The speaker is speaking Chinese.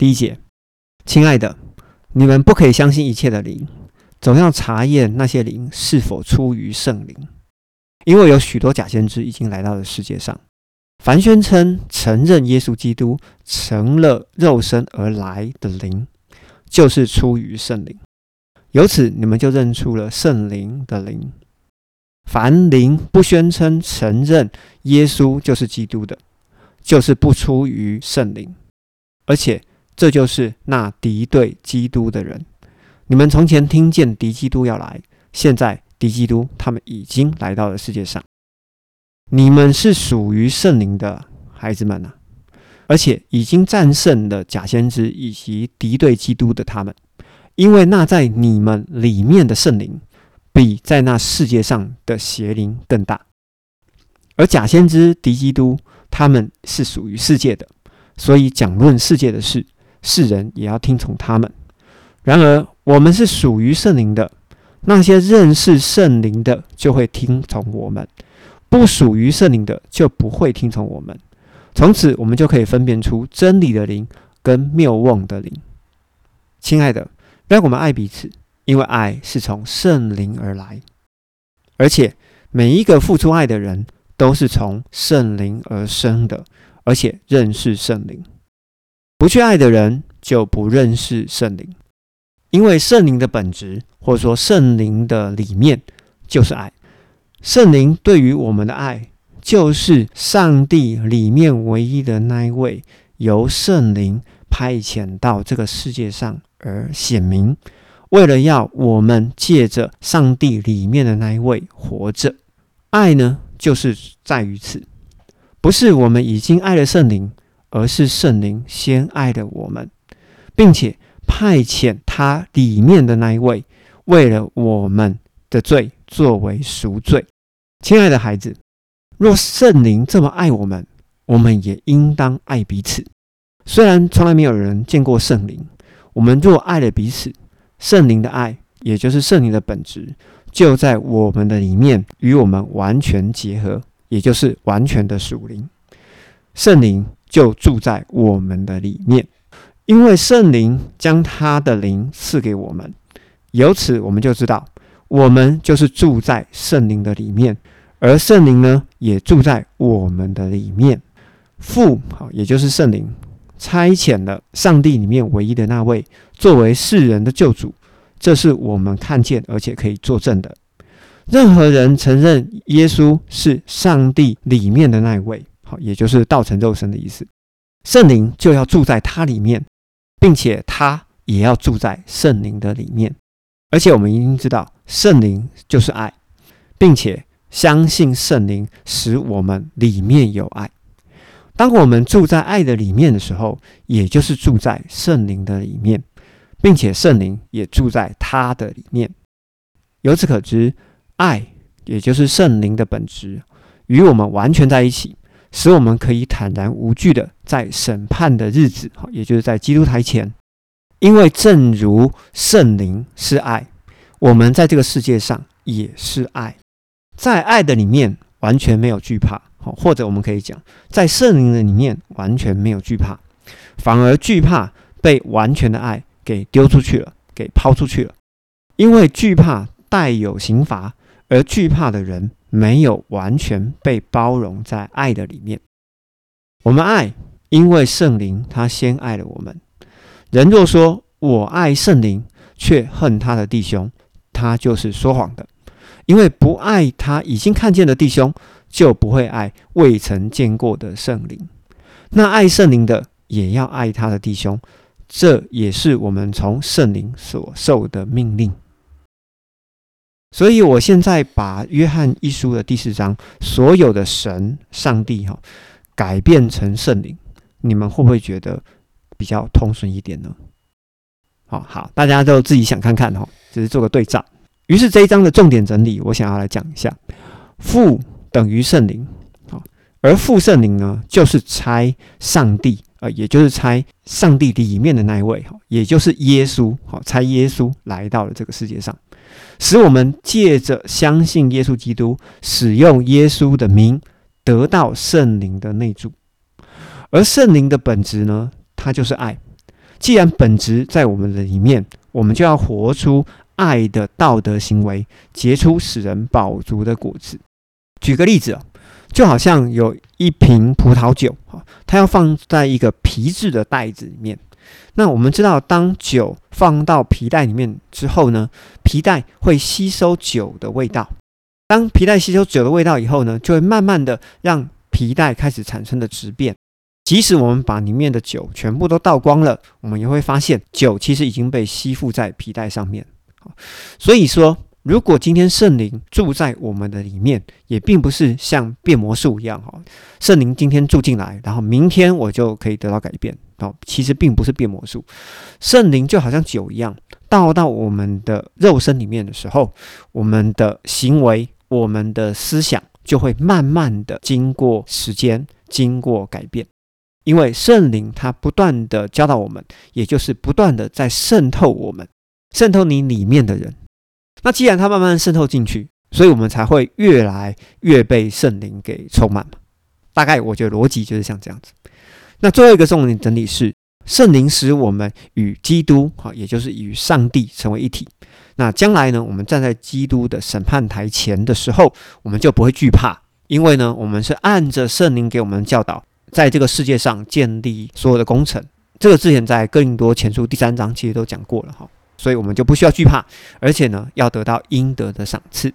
第一节，亲爱的，你们不可以相信一切的灵，总要查验那些灵是否出于圣灵，因为有许多假先知已经来到了世界上。凡宣称承认耶稣基督成了肉身而来的灵，就是出于圣灵。由此，你们就认出了圣灵的灵。凡灵不宣称承认耶稣就是基督的，就是不出于圣灵。而且，这就是那敌对基督的人。你们从前听见敌基督要来，现在敌基督他们已经来到了世界上。你们是属于圣灵的孩子们呐，而且已经战胜了假先知以及敌对基督的他们，因为那在你们里面的圣灵，比在那世界上的邪灵更大。而假先知敌基督他们是属于世界的，所以讲论世界的事，世人也要听从他们。然而我们是属于圣灵的，那些认识圣灵的就会听从我们。不属于圣灵的就不会听从我们，从此我们就可以分辨出真理的灵跟谬妄的灵。亲爱的，让我们爱彼此，因为爱是从圣灵而来，而且每一个付出爱的人都是从圣灵而生的，而且认识圣灵。不去爱的人就不认识圣灵，因为圣灵的本质或者说圣灵的里面就是爱。圣灵对于我们的爱，就是上帝里面唯一的那一位，由圣灵派遣到这个世界上而显明，为了要我们借着上帝里面的那一位活着。爱呢，就是在于此，不是我们已经爱了圣灵，而是圣灵先爱的我们，并且派遣他里面的那一位，为了我们的罪。作为赎罪，亲爱的孩子，若圣灵这么爱我们，我们也应当爱彼此。虽然从来没有人见过圣灵，我们若爱了彼此，圣灵的爱，也就是圣灵的本质，就在我们的里面，与我们完全结合，也就是完全的属灵。圣灵就住在我们的里面，因为圣灵将他的灵赐给我们，由此我们就知道。我们就是住在圣灵的里面，而圣灵呢，也住在我们的里面。父，好，也就是圣灵，差遣了上帝里面唯一的那位，作为世人的救主。这是我们看见而且可以作证的。任何人承认耶稣是上帝里面的那一位，也就是道成肉身的意思。圣灵就要住在他里面，并且他也要住在圣灵的里面。而且我们已经知道，圣灵就是爱，并且相信圣灵使我们里面有爱。当我们住在爱的里面的时候，也就是住在圣灵的里面，并且圣灵也住在他的里面。由此可知，爱也就是圣灵的本质，与我们完全在一起，使我们可以坦然无惧的在审判的日子，哈也就是在基督台前。因为正如圣灵是爱，我们在这个世界上也是爱，在爱的里面完全没有惧怕，好，或者我们可以讲，在圣灵的里面完全没有惧怕，反而惧怕被完全的爱给丢出去了，给抛出去了。因为惧怕带有刑罚，而惧怕的人没有完全被包容在爱的里面。我们爱，因为圣灵他先爱了我们。人若说我爱圣灵，却恨他的弟兄，他就是说谎的。因为不爱他已经看见的弟兄，就不会爱未曾见过的圣灵。那爱圣灵的，也要爱他的弟兄。这也是我们从圣灵所受的命令。所以，我现在把约翰一书的第四章所有的神、上帝哈改变成圣灵，你们会不会觉得？比较通顺一点呢。好好，大家都自己想看看哈，只是做个对照。于是这一章的重点整理，我想要来讲一下：父等于圣灵，好，而父圣灵呢，就是差上帝啊，也就是差上帝里面的那一位哈，也就是耶稣，好，差耶稣来到了这个世界上，使我们借着相信耶稣基督，使用耶稣的名，得到圣灵的内住。而圣灵的本质呢？它就是爱，既然本质在我们的里面，我们就要活出爱的道德行为，结出使人饱足的果子。举个例子，就好像有一瓶葡萄酒，它要放在一个皮质的袋子里面。那我们知道，当酒放到皮带里面之后呢，皮带会吸收酒的味道。当皮带吸收酒的味道以后呢，就会慢慢的让皮带开始产生的质变。即使我们把里面的酒全部都倒光了，我们也会发现酒其实已经被吸附在皮带上面。所以说，如果今天圣灵住在我们的里面，也并不是像变魔术一样哈。圣灵今天住进来，然后明天我就可以得到改变。哦，其实并不是变魔术，圣灵就好像酒一样，倒到我们的肉身里面的时候，我们的行为、我们的思想就会慢慢的经过时间、经过改变，因为圣灵它不断的教导我们，也就是不断的在渗透我们，渗透你里面的人。那既然它慢慢渗透进去，所以我们才会越来越被圣灵给充满嘛。大概我觉得逻辑就是像这样子。那最后一个重点整理是，圣灵使我们与基督，哈，也就是与上帝成为一体。那将来呢，我们站在基督的审判台前的时候，我们就不会惧怕，因为呢，我们是按着圣灵给我们的教导，在这个世界上建立所有的工程。这个之前在哥林多前书第三章其实都讲过了，哈，所以我们就不需要惧怕，而且呢，要得到应得的赏赐。